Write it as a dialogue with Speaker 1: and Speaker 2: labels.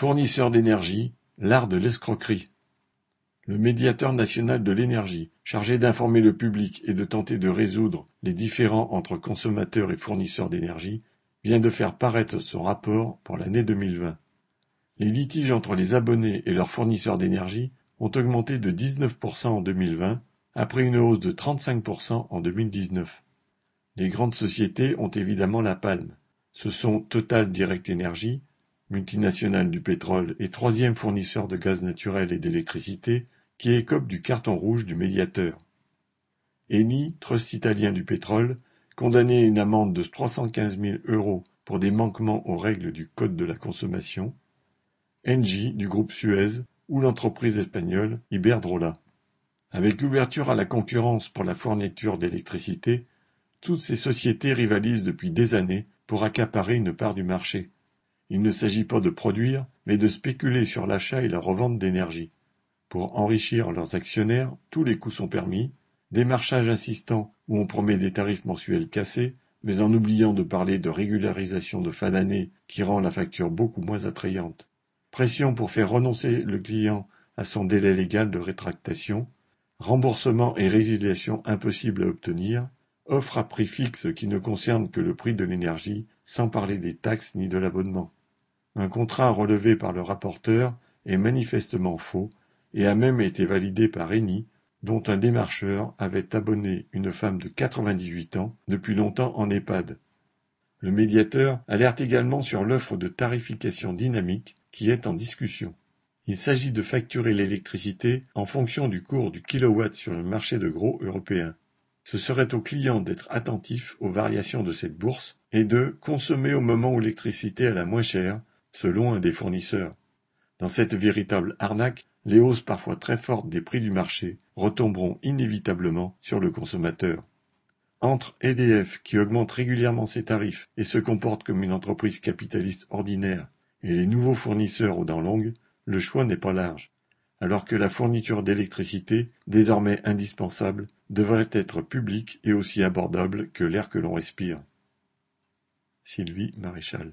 Speaker 1: Fournisseurs d'énergie, l'art de l'escroquerie. Le médiateur national de l'énergie, chargé d'informer le public et de tenter de résoudre les différends entre consommateurs et fournisseurs d'énergie, vient de faire paraître son rapport pour l'année 2020. Les litiges entre les abonnés et leurs fournisseurs d'énergie ont augmenté de 19% en 2020, après une hausse de 35% en 2019. Les grandes sociétés ont évidemment la palme. Ce sont Total Direct Energy, multinationale du pétrole et troisième fournisseur de gaz naturel et d'électricité, qui écope du carton rouge du médiateur. Eni, trust italien du pétrole, condamné à une amende de 315 000 euros pour des manquements aux règles du Code de la consommation. Engie du groupe Suez ou l'entreprise espagnole Iberdrola. Avec l'ouverture à la concurrence pour la fourniture d'électricité, toutes ces sociétés rivalisent depuis des années pour accaparer une part du marché. Il ne s'agit pas de produire, mais de spéculer sur l'achat et la revente d'énergie. Pour enrichir leurs actionnaires, tous les coups sont permis, démarchage insistant où on promet des tarifs mensuels cassés, mais en oubliant de parler de régularisation de fin d'année qui rend la facture beaucoup moins attrayante. Pression pour faire renoncer le client à son délai légal de rétractation, remboursement et résiliation impossibles à obtenir, offre à prix fixe qui ne concerne que le prix de l'énergie, sans parler des taxes ni de l'abonnement. Un contrat relevé par le rapporteur est manifestement faux et a même été validé par Eni, dont un démarcheur avait abonné une femme de 98 ans depuis longtemps en EHPAD. Le médiateur alerte également sur l'offre de tarification dynamique qui est en discussion. Il s'agit de facturer l'électricité en fonction du cours du kilowatt sur le marché de gros européen. Ce serait au client d'être attentif aux variations de cette bourse et de consommer au moment où l'électricité est la moins chère, selon un des fournisseurs. Dans cette véritable arnaque, les hausses parfois très fortes des prix du marché retomberont inévitablement sur le consommateur. Entre EDF, qui augmente régulièrement ses tarifs et se comporte comme une entreprise capitaliste ordinaire, et les nouveaux fournisseurs aux dents longues, le choix n'est pas large alors que la fourniture d'électricité, désormais indispensable, devrait être publique et aussi abordable que l'air que l'on respire. Sylvie Maréchal